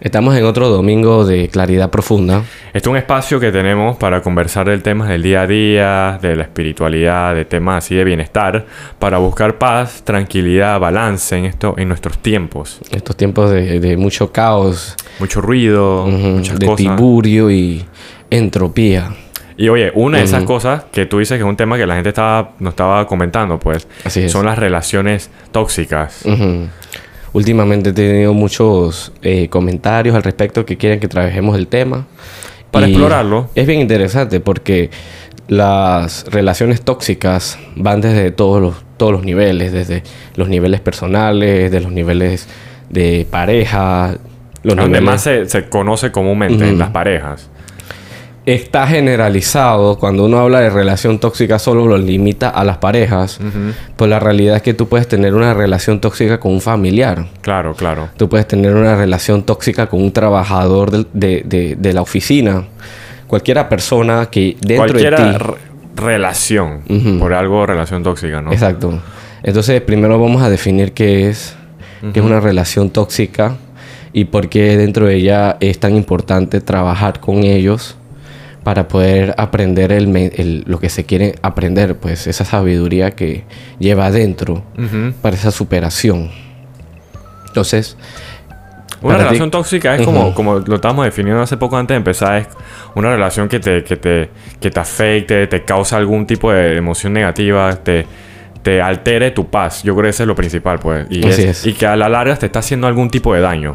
Estamos en otro domingo de claridad profunda. Este es un espacio que tenemos para conversar del tema del día a día, de la espiritualidad, de temas así de bienestar, para buscar paz, tranquilidad, balance en esto, en nuestros tiempos. Estos tiempos de, mucho caos. Mucho ruido, muchas de cosas. tiburio y entropía. Y oye, una de esas cosas que tú dices que es un tema que la gente estaba, nos estaba comentando, pues, son las relaciones tóxicas. Últimamente he tenido muchos eh, comentarios al respecto que quieren que trabajemos el tema. Para explorarlo. Es bien interesante porque las relaciones tóxicas van desde todos los, todos los niveles, desde los niveles personales, de los niveles de pareja. Los Donde más se, conoce comúnmente en las parejas está generalizado, cuando uno habla de relación tóxica solo lo limita a las parejas, pues la realidad es que tú puedes tener una relación tóxica con un familiar. Claro, claro. Tú puedes tener una relación tóxica con un trabajador de, la oficina. Cualquiera persona que dentro de ti... relación. Por algo relación tóxica, ¿no? Exacto. Entonces, primero vamos a definir qué es, qué es una relación tóxica y por qué dentro de ella es tan importante trabajar con ellos para poder aprender el, lo que se quiere aprender, pues esa sabiduría que lleva adentro para esa superación. Entonces, una relación tóxica es como, como lo estábamos definiendo hace poco antes de empezar, es una relación que te, que te, que te afecte, te causa algún tipo de emoción negativa, te, te altere tu paz. Yo creo que eso es lo principal, pues. Y, y que a la larga te está haciendo algún tipo de daño.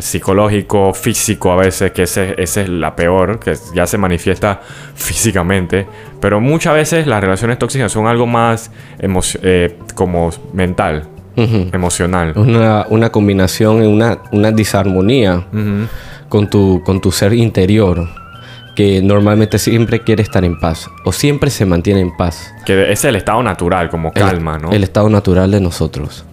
Psicológico, físico a veces, que ese, ese, es la peor, que ya se manifiesta físicamente. Pero muchas veces las relaciones tóxicas son algo más eh, como mental, emocional. Una, una combinación, una, una disarmonía con, tu, con tu ser interior que normalmente siempre quiere estar en paz o siempre se mantiene en paz. Que es el estado natural, como calma, ¿no? El estado natural de nosotros.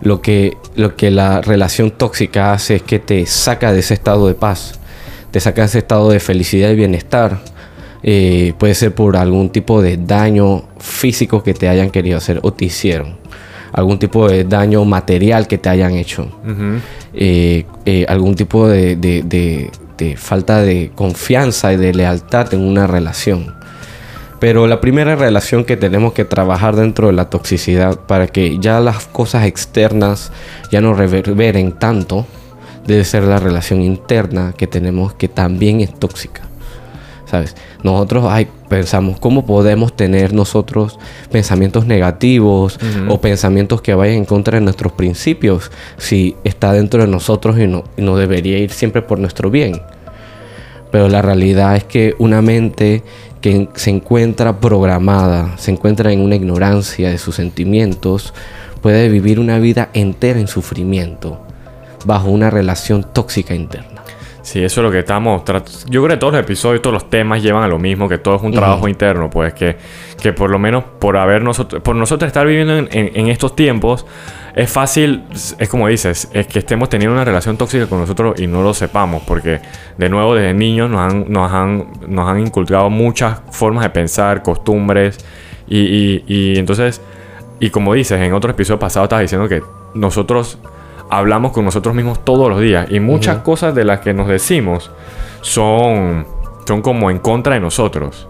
Lo que, lo que la relación tóxica hace es que te saca de ese estado de paz, te saca de ese estado de felicidad y bienestar. Eh, puede ser por algún tipo de daño físico que te hayan querido hacer o te hicieron. Algún tipo de daño material que te hayan hecho. Eh, eh, algún tipo de, falta de confianza y de lealtad en una relación. Pero la primera relación que tenemos que trabajar dentro de la toxicidad para que ya las cosas externas ya no reverberen tanto, debe ser la relación interna que tenemos que también es tóxica. ¿Sabes? Nosotros pensamos cómo podemos tener nosotros pensamientos negativos o pensamientos que vayan en contra de nuestros principios si está dentro de nosotros y no, y no debería ir siempre por nuestro bien. Pero la realidad es que una mente que se encuentra programada, se encuentra en una ignorancia de sus sentimientos, puede vivir una vida entera en sufrimiento, bajo una relación tóxica interna. Sí, eso es lo que estamos Yo creo que todos los episodios, todos los temas llevan a lo mismo, que todo es un trabajo interno, pues que, que por lo menos por haber nosotros, por nosotros estar viviendo en estos tiempos, es fácil, es como dices, es que estemos teniendo una relación tóxica con nosotros y no lo sepamos, porque de nuevo desde niños nos han, nos han, nos han inculcado muchas formas de pensar, costumbres, y, y, entonces, y como dices, en otro episodio pasado estabas diciendo que nosotros hablamos con nosotros mismos todos los días, y muchas cosas de las que nos decimos son, son como en contra de nosotros.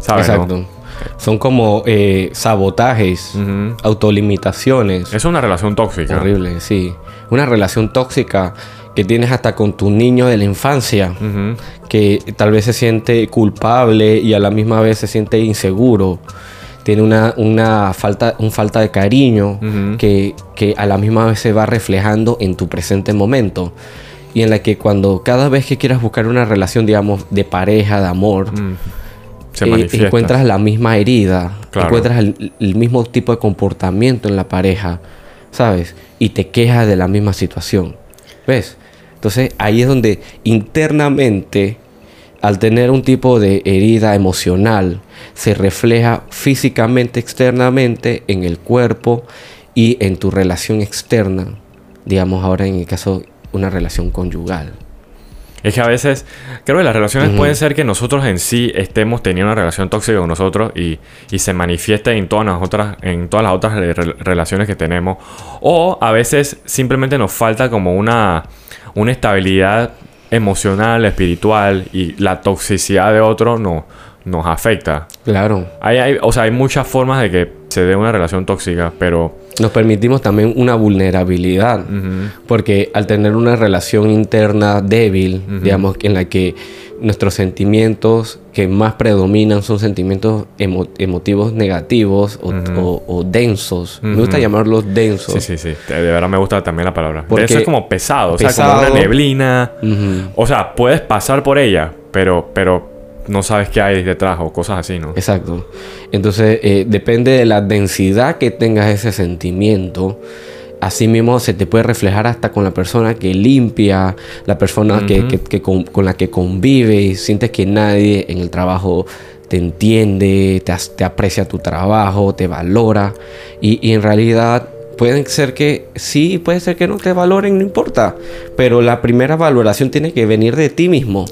¿Sabes? Exacto. Son como eh, sabotajes, autolimitaciones. Es una relación tóxica. Horrible, sí. Una relación tóxica que tienes hasta con tu niño de la infancia, que tal vez se siente culpable y a la misma vez se siente inseguro. Tiene una, una falta, un falta de cariño que, que, a la misma vez se va reflejando en tu presente momento. Y en la que cuando cada vez que quieras buscar una relación, digamos, de pareja, de amor, eh, encuentras la misma herida, encuentras el, mismo tipo de comportamiento en la pareja, ¿sabes? Y te quejas de la misma situación. ¿Ves? Entonces ahí es donde internamente, al tener un tipo de herida emocional, se refleja físicamente, externamente, en el cuerpo y en tu relación externa. Digamos ahora en el caso una relación conyugal. Es que a veces, creo que las relaciones pueden ser que nosotros en sí estemos teniendo una relación tóxica con nosotros y, se manifieste en todas las otras, en todas las otras relaciones que tenemos. O a veces simplemente nos falta como una, una estabilidad emocional, espiritual y la toxicidad de otro no, nos afecta. Claro. Hay, hay, o sea, hay muchas formas de que se dé una relación tóxica, pero... Nos permitimos también una vulnerabilidad, porque al tener una relación interna débil, digamos, en la que nuestros sentimientos que más predominan son sentimientos emotivos negativos o, densos. Me gusta llamarlos densos. Sí, sí, sí. De verdad me gusta también la palabra. Porque Denso es como pesado, o sea, como una neblina. O sea, puedes pasar por ella, pero, pero no sabes qué hay detrás o cosas así, ¿no? Exacto. Entonces, eh, depende de la densidad que tengas ese sentimiento. Así mismo se te puede reflejar hasta con la persona que limpia, la persona que, con, la que convive y sientes que nadie en el trabajo te entiende, te, aprecia tu trabajo, te valora. Y, y en realidad puede ser que sí, puede ser que no te valoren, no importa. Pero la primera valoración tiene que venir de ti mismo.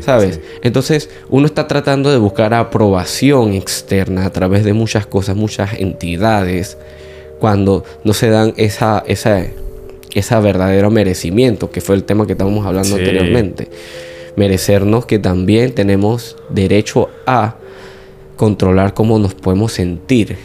¿Sabes? Entonces uno está tratando de buscar aprobación externa a través de muchas cosas, muchas entidades, cuando no se dan esa, esa, esa verdadero merecimiento, que fue el tema que estábamos hablando anteriormente. Merecernos que también tenemos derecho a controlar cómo nos podemos sentir.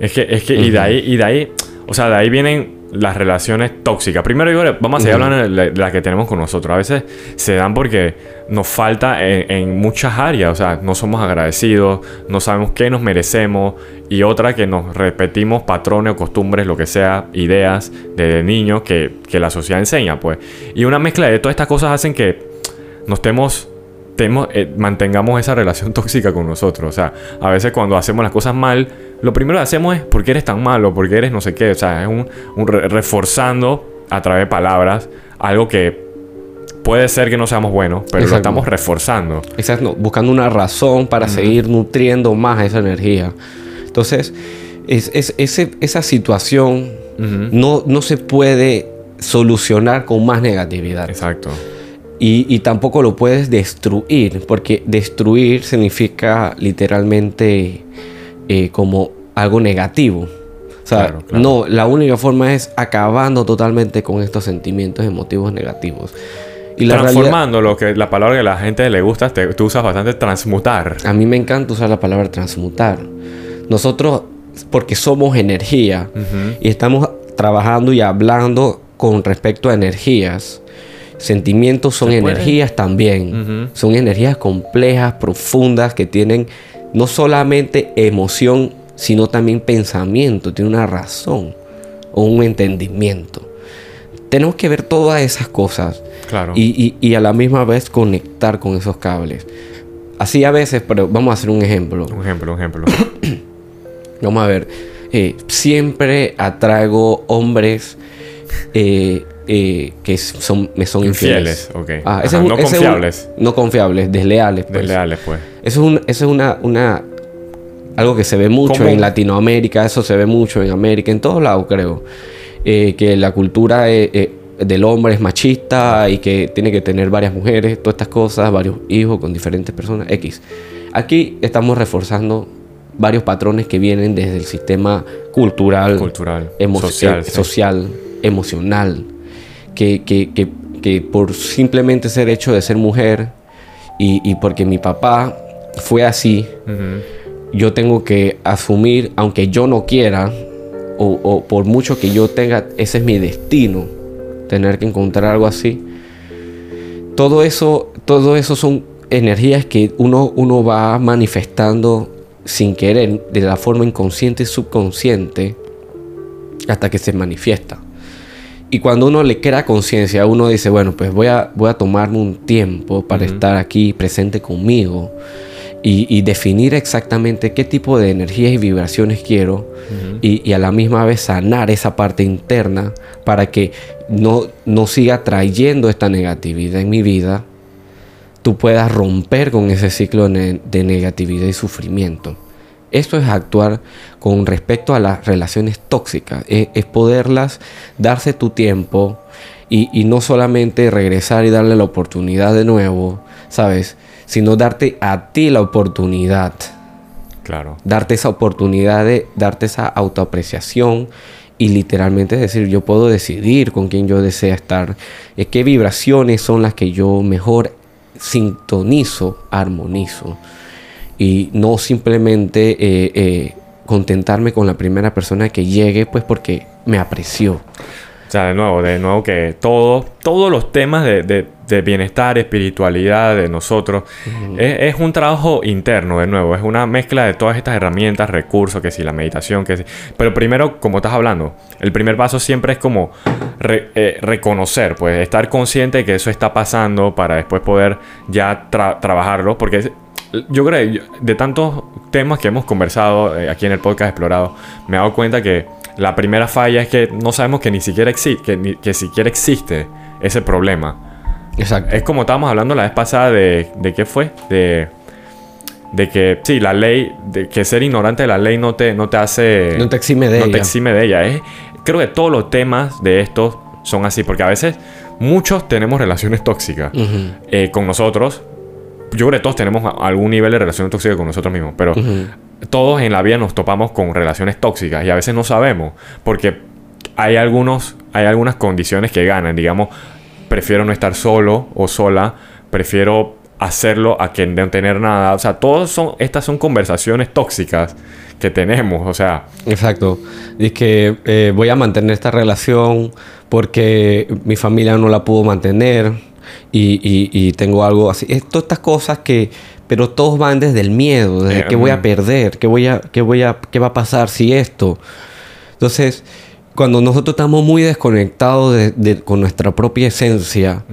Es que, es que, y de ahí, y de ahí, o sea, de ahí vienen las relaciones tóxicas. Primero, yo, vamos a seguir hablando de las que tenemos con nosotros. A veces se dan porque nos falta en, muchas áreas. O sea, no somos agradecidos, no sabemos qué nos merecemos. Y otra que nos repetimos patrones o costumbres, lo que sea, ideas de niños que, que la sociedad enseña, pues. Y una mezcla de todas estas cosas hacen que nos estemos eh, mantengamos esa relación tóxica con nosotros. O sea, a veces cuando hacemos las cosas mal, lo primero que hacemos es porque eres tan malo, porque eres no sé qué. O sea, es un, reforzando a través de palabras algo que puede ser que no seamos buenos, pero lo estamos reforzando. Exacto, buscando una razón para seguir nutriendo más esa energía. Entonces, es, esa situación no, no se puede solucionar con más negatividad. Exacto. Y, tampoco lo puedes destruir, porque destruir significa literalmente eh, como algo negativo. O sea, no, la única forma es acabando totalmente con estos sentimientos emotivos negativos. Y la Transformando lo que la palabra que a la gente le gusta, tú usas bastante transmutar. A mí me encanta usar la palabra transmutar. Nosotros, porque somos energía y estamos trabajando y hablando con respecto a energías, Sentimientos son energías también. Son energías complejas, profundas, que tienen no solamente emoción, sino también pensamiento. Tiene una razón o un entendimiento. Tenemos que ver todas esas cosas. Claro. Y, a la misma vez conectar con esos cables. Así a veces, pero vamos a hacer un ejemplo. Un ejemplo, un ejemplo. vamos a ver. Eh, siempre atraigo hombres eh, eh, que son, me son infieles. Ah, no confiables. no confiables, desleales. Pues. Desleales, pues. Eso es, eso es una, una, algo que se ve mucho en Latinoamérica, eso se ve mucho en América, en todos lados creo. Eh, que la cultura eh, del hombre es machista y que tiene que tener varias mujeres, todas estas cosas, varios hijos con diferentes personas, X. Aquí estamos reforzando varios patrones que vienen desde el sistema cultural, cultural social, social emocional que, por simplemente ser hecho de ser mujer y, porque mi papá fue así, yo tengo que asumir, aunque yo no quiera, o, por mucho que yo tenga, ese es mi destino, tener que encontrar algo así. Todo eso, todo eso son energías que uno, uno va manifestando sin querer, de la forma inconsciente y subconsciente, hasta que se manifiesta. Y cuando uno le crea conciencia, uno dice, bueno, pues voy a, voy a tomarme un tiempo para estar aquí presente conmigo y, definir exactamente qué tipo de energías y vibraciones quiero y, a la misma vez sanar esa parte interna para que no, no siga trayendo esta negatividad en mi vida, tú puedas romper con ese ciclo de negatividad y sufrimiento. Esto es actuar con respecto a las relaciones tóxicas, es, poderlas darse tu tiempo y, no solamente regresar y darle la oportunidad de nuevo, ¿sabes? Sino darte a ti la oportunidad. Claro. Darte esa oportunidad de darte esa autoapreciación y literalmente es decir, yo puedo decidir con quién yo desea estar, qué vibraciones son las que yo mejor sintonizo, armonizo y no simplemente eh, eh, contentarme con la primera persona que llegue pues porque me apreció. O sea, de nuevo, de nuevo que todo, todos los temas de, bienestar, espiritualidad de nosotros, es, un trabajo interno, de nuevo, es una mezcla de todas estas herramientas, recursos, que si la meditación, que si... Pero primero, como estás hablando, el primer paso siempre es como eh, reconocer, pues estar consciente de que eso está pasando para después poder ya trabajarlo, porque yo creo, de tantos temas que hemos conversado eh, aquí en el podcast Explorado, me he dado cuenta que la primera falla es que no sabemos que ni siquiera, existe que, siquiera existe ese problema. Exacto. Es como estábamos hablando la vez pasada de, de qué fue, de, de que sí, la ley, de que ser ignorante de la ley no te, no te hace... No te exime de ella. No te exime de ella. Es, creo que todos los temas de estos son así, porque a veces muchos tenemos relaciones tóxicas eh, con nosotros, yo creo que todos tenemos algún nivel de relación tóxica con nosotros mismos, pero todos en la vida nos topamos con relaciones tóxicas y a veces no sabemos porque hay algunos hay algunas condiciones que ganan, digamos, prefiero no estar solo o sola, prefiero hacerlo a que no tener nada, o sea, todas son estas son conversaciones tóxicas que tenemos, o sea, exacto. Y que eh, voy a mantener esta relación porque mi familia no la pudo mantener y, tengo algo así. Es, todas estas cosas que, pero todos van desde el miedo, desde qué voy a perder, qué voy a, qué voy a, qué va a pasar si esto. Entonces, cuando nosotros estamos muy desconectados de, con nuestra propia esencia,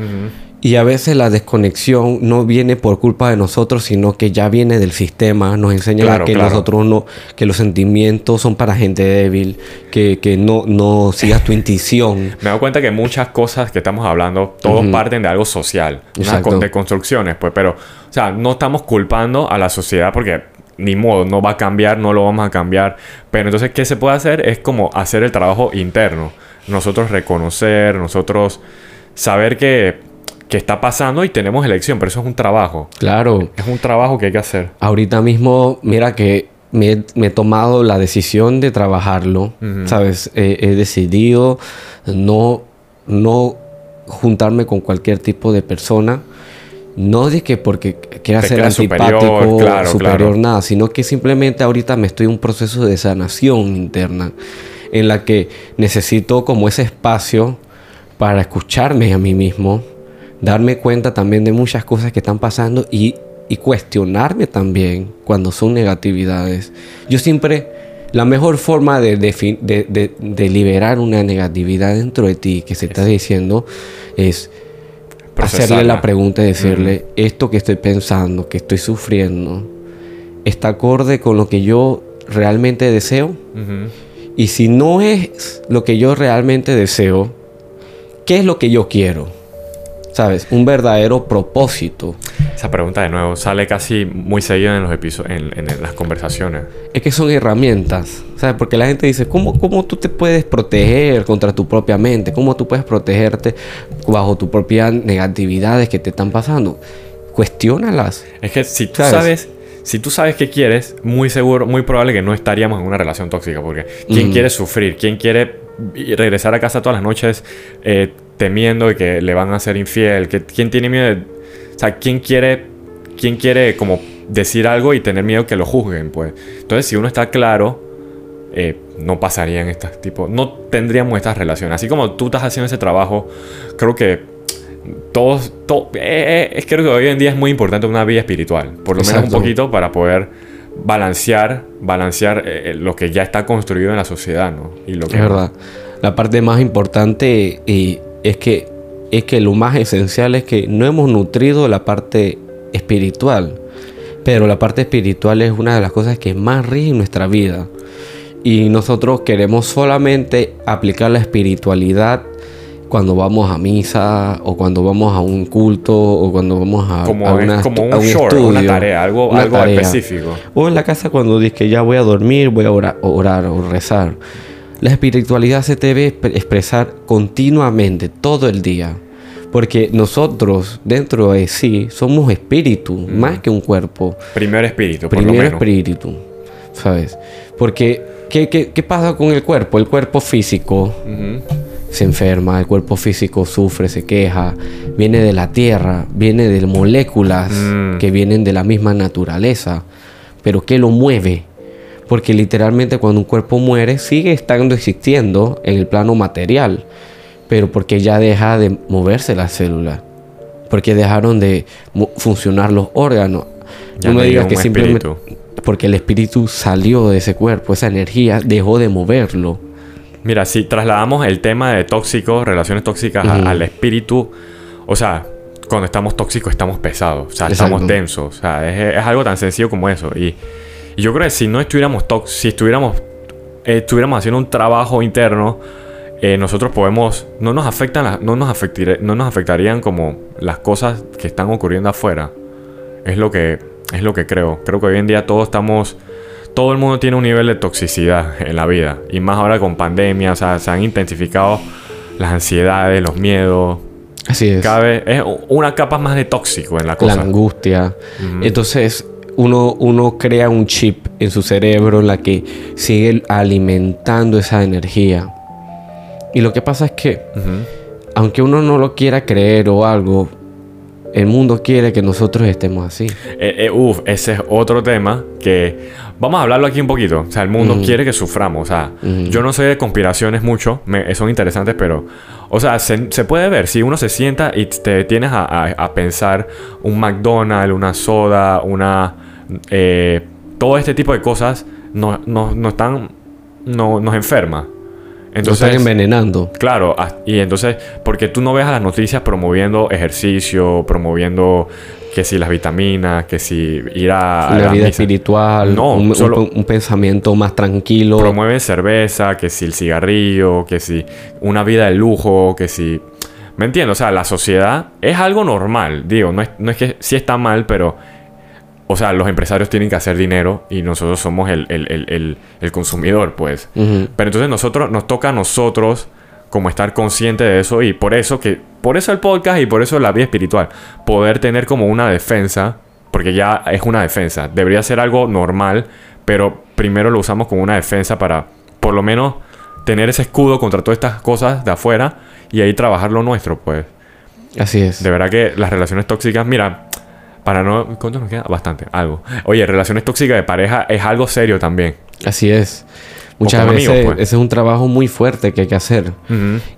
y a veces la desconexión no viene por culpa de nosotros, sino que ya viene del sistema. Nos enseña que nosotros no, que los sentimientos son para gente débil, que, que no, no sigas tu intuición. Me doy cuenta que muchas cosas que estamos hablando, todos parten de algo social, de construcciones, pues, pero, o sea, no estamos culpando a la sociedad porque ni modo, no va a cambiar, no lo vamos a cambiar. Pero entonces, ¿qué se puede hacer? Es como hacer el trabajo interno. Nosotros reconocer, nosotros saber que que está pasando y tenemos elección, pero eso es un trabajo. Claro. Es un trabajo que hay que hacer. Ahorita mismo, mira que me, he tomado la decisión de trabajarlo, ¿sabes? he decidido no, no juntarme con cualquier tipo de persona. No de que porque quiera ser antipático, superior, superior nada, sino que simplemente ahorita me estoy en un proceso de sanación interna en la que necesito como ese espacio para escucharme a mí mismo, darme cuenta también de muchas cosas que están pasando y, cuestionarme también cuando son negatividades. Yo siempre, la mejor forma de, de, liberar una negatividad dentro de ti que se está diciendo es hacerle la pregunta y decirle, esto que estoy pensando, que estoy sufriendo, está acorde con lo que yo realmente deseo. Y si no es lo que yo realmente deseo, ¿qué es lo que yo quiero? ¿Sabes? Un verdadero propósito. Esa pregunta de nuevo sale casi muy seguida en los episodios, en, las conversaciones. Es que son herramientas, ¿sabes? Porque la gente dice, ¿cómo, ¿cómo tú te puedes proteger contra tu propia mente? ¿Cómo tú puedes protegerte bajo tus propias negatividades que te están pasando? Cuestiónalas. Es que si tú sabes, si tú sabes qué quieres, muy seguro, muy probable que no estaríamos en una relación tóxica. Porque ¿quién quiere sufrir? ¿Quién quiere regresar a casa todas las noches eh, temiendo de que le van a ser infiel? que ¿Quién tiene miedo de, O sea, ¿quién quiere, quién quiere como decir algo y tener miedo que lo juzguen? Pues? Entonces, si uno está claro, eh, no pasarían estas tipos... No tendríamos estas relaciones. Así como tú estás haciendo ese trabajo, creo que todos... Eh, es creo que hoy en día es muy importante una vida espiritual. Por lo menos un poquito para poder balancear, balancear lo que ya está construido en la sociedad, ¿no? Y lo que es verdad. La parte más importante y es que, es que lo más esencial es que no hemos nutrido la parte espiritual. Pero la parte espiritual es una de las cosas que más rige nuestra vida. Y nosotros queremos solamente aplicar la espiritualidad cuando vamos a misa o cuando vamos a un culto o cuando vamos a, como una, como un, una tarea, algo, algo específico. O en la casa cuando dices que ya voy a dormir, voy a orar, orar o rezar. La espiritualidad se debe expresar continuamente, todo el día. Porque nosotros, dentro de sí, somos espíritu, más que un cuerpo. Primer espíritu, por Primer espíritu, ¿sabes? Porque ¿qué, qué, qué pasa con el cuerpo? El cuerpo físico se enferma, el cuerpo físico sufre, se queja, viene de la tierra, viene de moléculas Mm. que vienen de la misma naturaleza. Pero ¿qué lo mueve? Porque literalmente cuando un cuerpo muere sigue estando existiendo en el plano material, pero porque ya deja de moverse la célula, porque dejaron de funcionar los órganos. Ya no me digas que simplemente espíritu. porque el espíritu salió de ese cuerpo, esa energía dejó de moverlo. Mira, si trasladamos el tema de tóxicos, relaciones tóxicas al espíritu, o sea, cuando estamos tóxicos estamos pesados, o sea, Exacto. estamos densos, o sea, es, es algo tan sencillo como eso. Y, y yo creo que si no estuviéramos si estuviéramos, eh, estuviéramos haciendo un trabajo interno, eh, nosotros podemos, no nos afectan, las- no nos afectire- no nos afectarían como las cosas que están ocurriendo afuera. Es lo que, es lo que creo. Creo que hoy en día todos estamos todo el mundo tiene un nivel de toxicidad en la vida. Y más ahora con pandemia, o sea, se han intensificado las ansiedades, los miedos. Así es. Cada vez es una capa más de tóxico en la la cosa. angustia. Ujú. Entonces, uno, uno crea un chip en su cerebro en la que sigue alimentando esa energía. Y lo que pasa es que, aunque uno no lo quiera creer o algo, el mundo quiere que nosotros estemos así. Eh, eh, uf, ese es otro tema que vamos a hablarlo aquí un poquito. O sea, el mundo quiere que suframos. O sea, yo no soy de conspiraciones mucho, me- son interesantes, pero, o sea, se, se puede ver. Si uno se sienta y te tienes a, a- a pensar un McDonald's, una soda, una. Eh, todo este tipo de cosas nos, nos, nos están. no- nos enferma. Nos están Entonces, envenenando. Claro, y entonces, porque tú no ves a las noticias promoviendo ejercicio, promoviendo que si las vitaminas, que si ir a, Una la vida misa. espiritual, No, un, un- solo- un pensamiento más tranquilo. Promueven cerveza, que si el cigarrillo, que si una vida de lujo, que si... ¿Me entiendes? O sea, la sociedad es algo normal, digo, no es, no es que sí está mal, pero... O sea, los empresarios tienen que hacer dinero y nosotros somos el, el- el- el- consumidor, pues. Pero entonces nosotros nos toca a nosotros como estar conscientes de eso y por eso que por eso el podcast y por eso la vida espiritual, poder tener como una defensa, porque ya es una defensa, debería ser algo normal, pero primero lo usamos como una defensa para por lo menos tener ese escudo contra todas estas cosas de afuera y ahí trabajar lo nuestro, pues. Así es. De verdad que las relaciones tóxicas, mira, para no ¿cuánto nos queda? Bastante, algo. Oye, relaciones tóxicas de pareja es algo serio también. Así es. Muchas veces amigos, pues. ese es un trabajo muy fuerte que hay que hacer.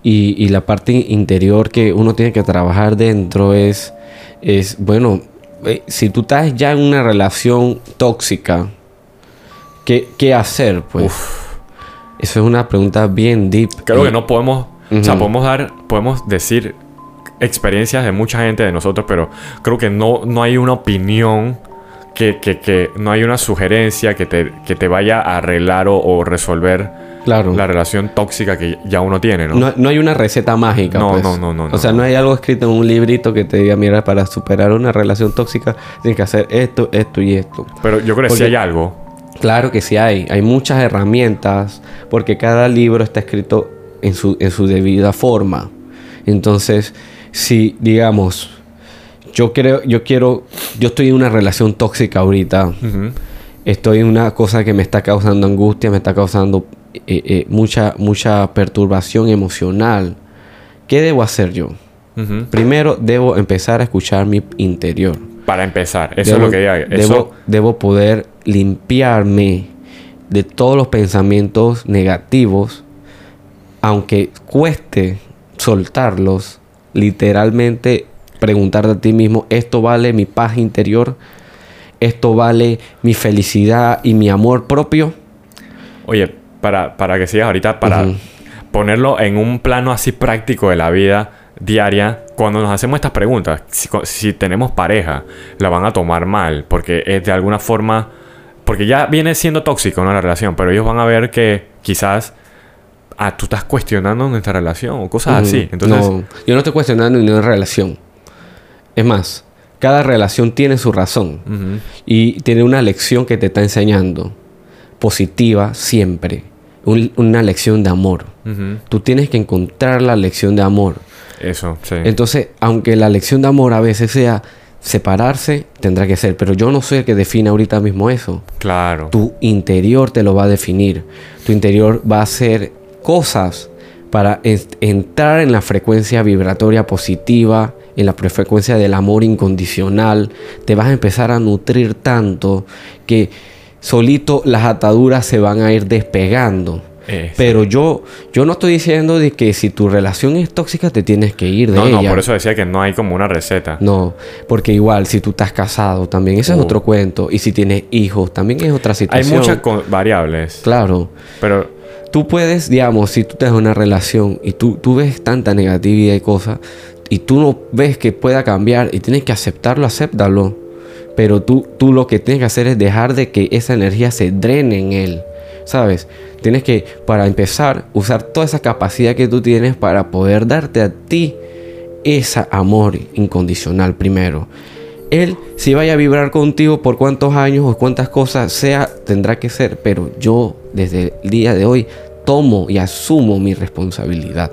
Y, y la parte interior que uno tiene que trabajar dentro es, es bueno, eh, si tú estás ya en una relación tóxica, ¿qué, qué hacer? Pues eso es una pregunta bien deep. Creo Y- que no podemos, o sea, podemos dar, podemos decir experiencias de mucha gente de nosotros, pero creo que no, no hay una opinión que, que, que no hay una sugerencia que te, que te vaya a arreglar o, o resolver Claro. la relación tóxica que ya uno tiene, ¿no? No, no hay una receta mágica. No, pues. no, no, no, O sea, no. hay algo escrito en un librito que te diga, mira, para superar una relación tóxica tienes que hacer esto, esto y esto. Pero yo creo que sí hay algo. Claro que sí hay. Hay muchas herramientas porque cada libro está escrito en su, en su debida forma. Entonces, si digamos, yo creo, yo quiero, yo estoy en una relación tóxica ahorita. Estoy en una cosa que me está causando angustia, me está causando eh, eh, mucha, mucha perturbación emocional. ¿Qué debo hacer yo? Primero debo empezar a escuchar mi interior. Para empezar, eso Debo- es lo que. Eso, Debo, debo poder limpiarme de todos los pensamientos negativos, aunque cueste soltarlos, literalmente preguntarte a ti mismo, ¿esto vale mi paz interior? ¿Esto vale mi felicidad y mi amor propio? Oye, para, para que sigas ahorita, para ponerlo en un plano así práctico de la vida diaria, cuando nos hacemos estas preguntas, si, si tenemos pareja, la van a tomar mal, porque es de alguna forma, porque ya viene siendo tóxico ¿no? la relación, pero ellos van a ver que quizás, ah, tú estás cuestionando nuestra relación o cosas así. Entonces, No, yo no estoy cuestionando ninguna relación. Es más, cada relación tiene su razón. Y tiene una lección que te está enseñando. Positiva siempre. Un- una lección de amor. Tú tienes que encontrar la lección de amor. eso, sí. Entonces, aunque la lección de amor a veces sea separarse, tendrá que ser. Pero yo no soy el que define ahorita mismo eso. Claro. Tu interior te lo va a definir. Tu interior va a hacer cosas para entrar en la frecuencia vibratoria positiva, en la frecuencia del amor incondicional. Te vas a empezar a nutrir tanto que solito las ataduras se van a ir despegando. Pero yo, yo no estoy diciendo de que si tu relación es tóxica te tienes que ir de ella. No, por eso decía que no hay como una receta. No, porque igual si tú estás casado también, ese es uh. otro cuento. Y si tienes hijos también es otra situación. Hay muchas variables. Claro. Pero tú puedes, digamos, si tú tienes una relación y tú, tú ves tanta negatividad y cosas, y tú no ves que pueda cambiar y tienes que aceptarlo, acéptalo. Pero tú, tú lo que tienes que hacer es dejar de que esa energía se drene en él. ¿Sabes? Tienes que, para empezar, usar toda esa capacidad que tú tienes para poder darte a ti ese amor incondicional primero. Él, si vaya a vibrar contigo por cuántos años o cuántas cosas sea, tendrá que ser. Pero yo, desde el día de hoy, tomo y asumo mi responsabilidad.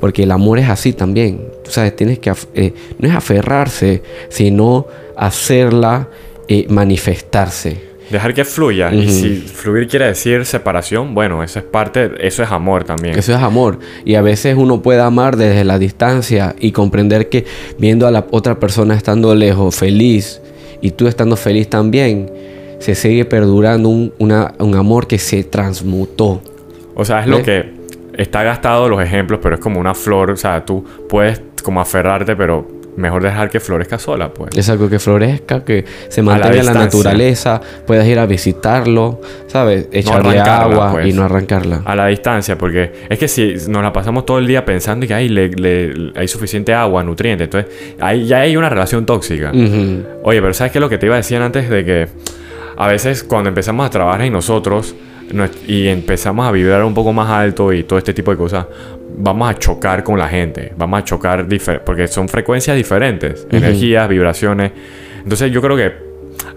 Porque el amor es así también. Tú sabes, tienes que, eh, no es aferrarse, sino hacerla eh, manifestarse. Dejar que fluya. Y si fluir quiere decir separación, bueno, eso es parte, eso es amor también. Eso es amor. Y a veces uno puede amar desde la distancia y comprender que viendo a la otra persona estando lejos, feliz, y tú estando feliz también, se sigue perdurando un, un amor que se transmutó. O sea, es lo que está gastado los ejemplos, pero es como una flor. O sea, tú puedes como aferrarte, pero mejor dejar que florezca sola, pues. Es algo que florezca, que se mantenga en la, naturaleza, puedas ir a visitarlo, ¿sabes? Echarle agua pues. y no arrancarla. A la distancia, porque es que si nos la pasamos todo el día pensando que le, hay suficiente agua, nutrientes, entonces ahí ya hay una relación tóxica. Oye, pero ¿sabes qué es lo que te iba a decir antes de que a veces cuando empezamos a trabajar en nosotros, y empezamos a vibrar un poco más alto y todo este tipo de cosas, vamos a chocar con la gente, vamos a chocar porque son frecuencias diferentes, energías, vibraciones. Entonces yo creo que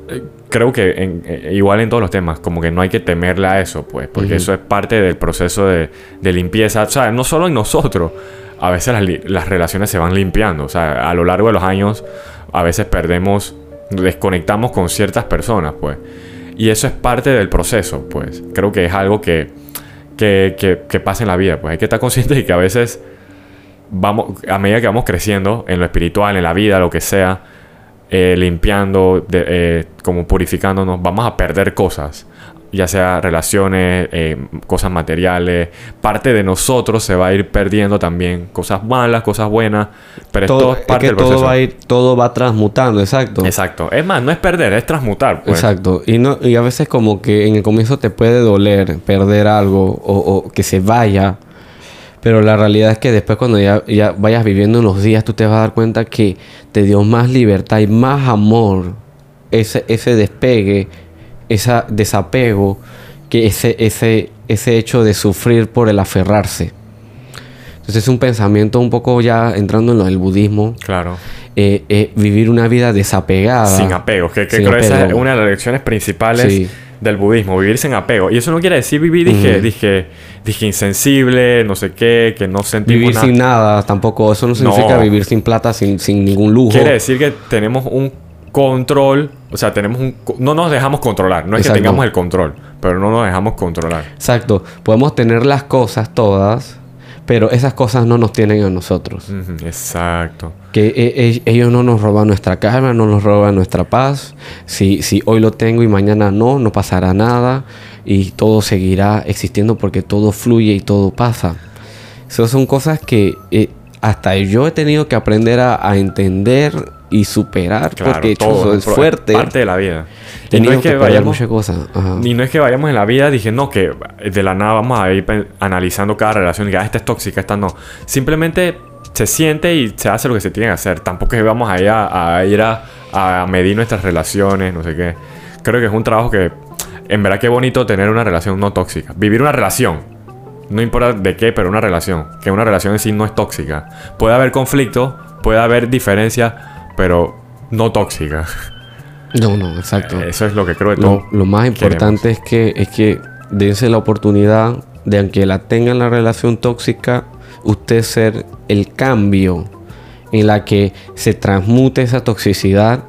eh, creo que eh, igual en todos los temas, como que no hay que temerle a eso, pues, porque eso es parte del proceso de, limpieza, o sea, no solo en nosotros, a veces las, las, relaciones se van limpiando, o sea, a lo largo de los años, a veces perdemos, desconectamos con ciertas personas, pues. Y eso es parte del proceso, pues. Creo que es algo que, que, pasa en la vida, pues. Hay que estar consciente de que a veces vamos, a medida que vamos creciendo en lo espiritual, en la vida, lo que sea, eh, limpiando, eh, como purificándonos, vamos a perder cosas ya sea relaciones, eh, cosas materiales, parte de nosotros se va a ir perdiendo también, cosas malas, cosas buenas, pero todo, es parte del todo Va a ir, todo va transmutando, exacto. Exacto. Es más, no es perder, es transmutar. Pues. Exacto. Y, no, y a veces como que en el comienzo te puede doler perder algo o, o que se vaya. Pero la realidad es que después cuando ya, ya vayas viviendo unos días, tú te vas a dar cuenta que te dio más libertad y más amor ese, ese despegue ese desapego, que ese, ese, ese hecho de sufrir por el aferrarse. Entonces es un pensamiento un poco ya entrando en lo del budismo. Claro. Eh, eh, vivir una vida desapegada. Sin apego. Que, creo esa es una de las lecciones principales del budismo. Vivir sin apego. Y eso no quiere decir vivir, dije, dije, dije insensible, no sé qué, que no sentimos Vivir sin nada tampoco. Eso no significa vivir sin plata, sin, sin ningún lujo. Quiere decir que tenemos un control, o sea, tenemos un no nos dejamos controlar, no es que tengamos el control, pero no nos dejamos controlar. Exacto, podemos tener las cosas todas, pero esas cosas no nos tienen a nosotros. exacto. Que e, e, ellos no nos roban nuestra calma, no nos roban nuestra paz. Si, si hoy lo tengo y mañana no, no pasará nada y todo seguirá existiendo porque todo fluye y todo pasa. Esas son cosas que eh, hasta yo he tenido que aprender a entender y superar porque todo es fuerte. parte de la vida. Y no es que, vayamos muchas cosas. Y no es que vayamos en la vida diciendo que de la nada vamos a ir analizando cada relación y que ah, esta es tóxica, esta no. Simplemente se siente y se hace lo que se tiene que hacer. Tampoco es que vamos a ir a, ir a, medir nuestras relaciones, no sé qué. Creo que es un trabajo que en verdad que bonito tener una relación no tóxica. Vivir una relación. No importa de qué, pero una relación. Que una relación en sí no es tóxica. Puede haber conflicto, puede haber diferencias pero no tóxica. No, no, exacto. Eh, eso es lo que creo que lo, lo más importante es que es que dense la oportunidad de aunque la tengan la relación tóxica, usted ser el cambio en la que se transmute esa toxicidad.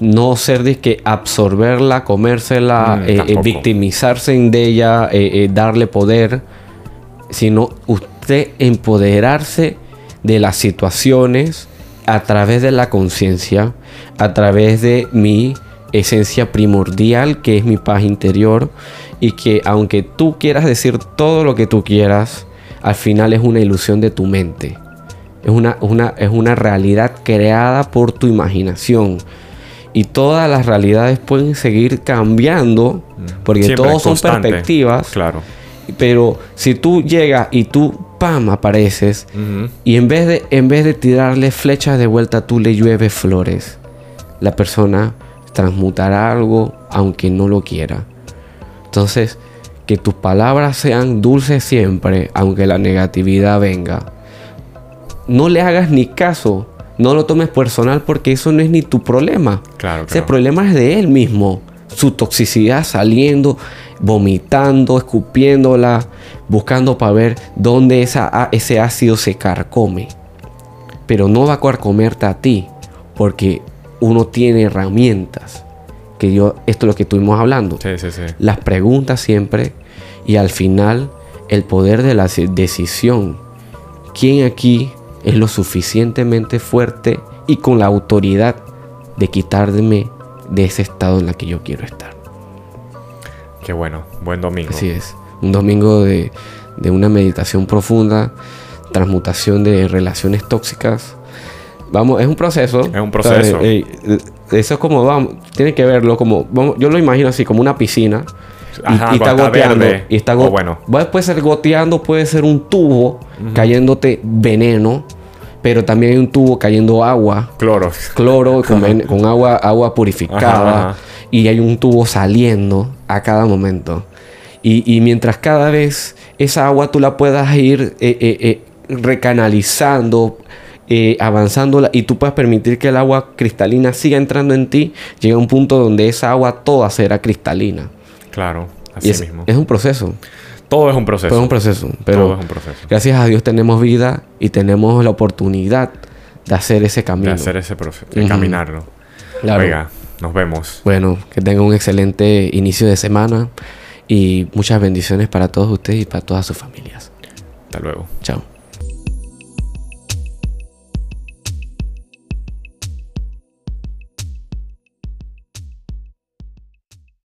No ser de que absorberla, comérsela, Mm, eh, eh, victimizarse de ella, eh, darle poder, sino usted empoderarse de las situaciones a través de la conciencia, a través de mi esencia primordial, que es mi paz interior, y que aunque tú quieras decir todo lo que tú quieras, al final es una ilusión de tu mente. Es una, una- es una realidad creada por tu imaginación. Y todas las realidades pueden seguir cambiando, porque todos son perspectivas. Claro. Pero si tú llegas y tú, pam, apareces, y en vez de, en vez de tirarle flechas de vuelta, tú le llueves flores, la persona transmutará algo aunque no lo quiera. Entonces, que tus palabras sean dulces siempre, aunque la negatividad venga. No le hagas ni caso, no lo tomes personal porque eso no es ni tu problema. Claro, Ese claro. problema es de él mismo. Su toxicidad saliendo, vomitando, escupiéndola, buscando para ver dónde esa, ese ácido se carcome. Pero no va a carcomerte a ti, porque uno tiene herramientas. Que yo, esto es lo que estuvimos hablando. Sí, sí, sí. Las preguntas siempre y al final el poder de la decisión. ¿Quién aquí es lo suficientemente fuerte y con la autoridad de quitarme de ese estado en el que yo quiero estar? Qué bueno. Buen domingo. Así es. Un domingo de, de una meditación profunda, transmutación de relaciones tóxicas. Vamos, es un proceso. Es un proceso. Eh, eh, eso es como, vamos, tiene que verlo como, vamos, yo lo imagino así, como una piscina. Y, Ajá, y está goteando. verde. Y está go- bueno. Va- Puede ser goteando, puede ser un tubo cayéndote veneno, pero también hay un tubo cayendo agua Cloro. cloro con agua, agua purificada Ajá, ajá. y hay un tubo saliendo a cada momento. Y, y mientras cada vez esa agua tú la puedas ir eh, eh, eh, recanalizando, eh, avanzándola y tú puedas permitir que el agua cristalina siga entrando en ti, llega un punto donde esa agua toda será cristalina. Claro. Y Así es, mismo. es un proceso, Todo es un proceso. es un proceso, Todo es un proceso. gracias a Dios tenemos vida y tenemos la oportunidad de hacer ese De camino. hacer ese proceso. De caminarlo. Claro. Oiga, nos vemos. Bueno, que tengan un excelente inicio de semana y muchas bendiciones para todos ustedes y para todas sus familias. Hasta luego. Chao.